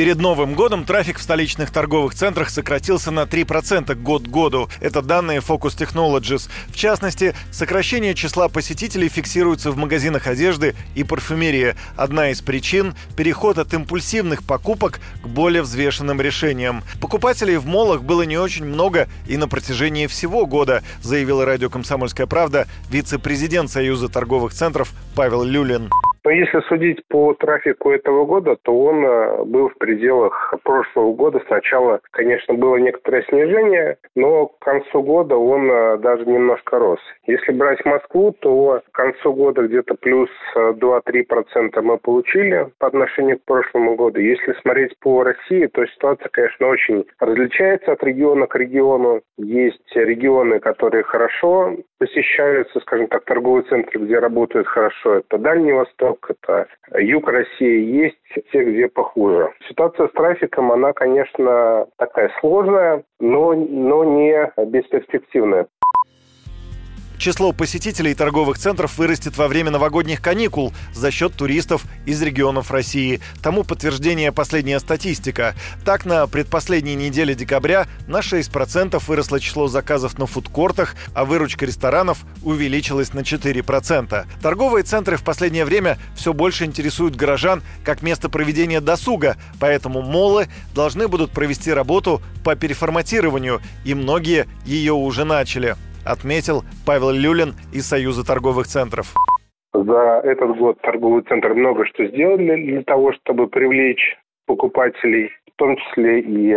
Перед Новым годом трафик в столичных торговых центрах сократился на 3% год к году. Это данные Focus Technologies. В частности, сокращение числа посетителей фиксируется в магазинах одежды и парфюмерии. Одна из причин – переход от импульсивных покупок к более взвешенным решениям. Покупателей в молах было не очень много и на протяжении всего года, заявила радио «Комсомольская правда» вице-президент Союза торговых центров Павел Люлин. Но если судить по трафику этого года, то он э, был в пределах прошлого года. Сначала, конечно, было некоторое снижение, но к концу года он э, даже немножко рос. Если брать Москву, то к концу года где-то плюс 2-3% мы получили по отношению к прошлому году. Если смотреть по России, то ситуация, конечно, очень различается от региона к региону. Есть регионы, которые хорошо посещаются, скажем так, торговые центры, где работают хорошо. Это Дальний Восток, это юг России, есть те, где похуже. Ситуация с трафиком, она, конечно, такая сложная, но, но не бесперспективная. Число посетителей торговых центров вырастет во время новогодних каникул за счет туристов из регионов России. Тому подтверждение последняя статистика. Так, на предпоследней неделе декабря на 6% выросло число заказов на фудкортах, а выручка ресторанов увеличилась на 4%. Торговые центры в последнее время все больше интересуют горожан как место проведения досуга, поэтому молы должны будут провести работу по переформатированию, и многие ее уже начали отметил Павел Люлин из Союза торговых центров. За этот год торговый центр много что сделали для того, чтобы привлечь покупателей, в том числе и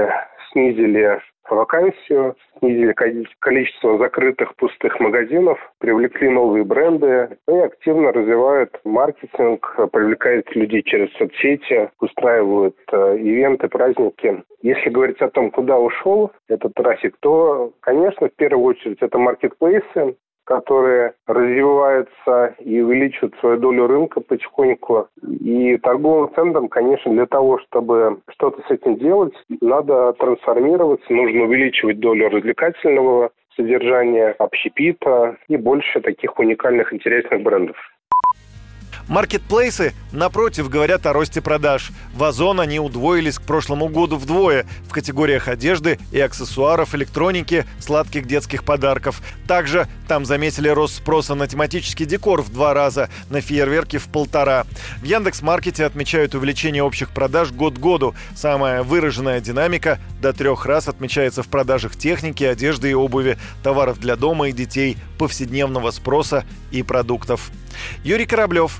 снизили вакансию, снизили количество закрытых пустых магазинов, привлекли новые бренды и активно развивают маркетинг, привлекают людей через соцсети, устраивают э, ивенты, праздники. Если говорить о том, куда ушел этот трафик, то, конечно, в первую очередь это маркетплейсы, которые развиваются и увеличивают свою долю рынка потихоньку. И торговым центрам, конечно, для того, чтобы что-то с этим делать, надо трансформироваться, нужно увеличивать долю развлекательного содержания, общепита и больше таких уникальных интересных брендов. Маркетплейсы, напротив, говорят о росте продаж. В Озон они удвоились к прошлому году вдвое в категориях одежды и аксессуаров, электроники, сладких детских подарков. Также там заметили рост спроса на тематический декор в два раза, на фейерверки в полтора. В Яндекс.Маркете отмечают увеличение общих продаж год к году. Самая выраженная динамика до трех раз отмечается в продажах техники, одежды и обуви, товаров для дома и детей, повседневного спроса и продуктов. Юрий Кораблев,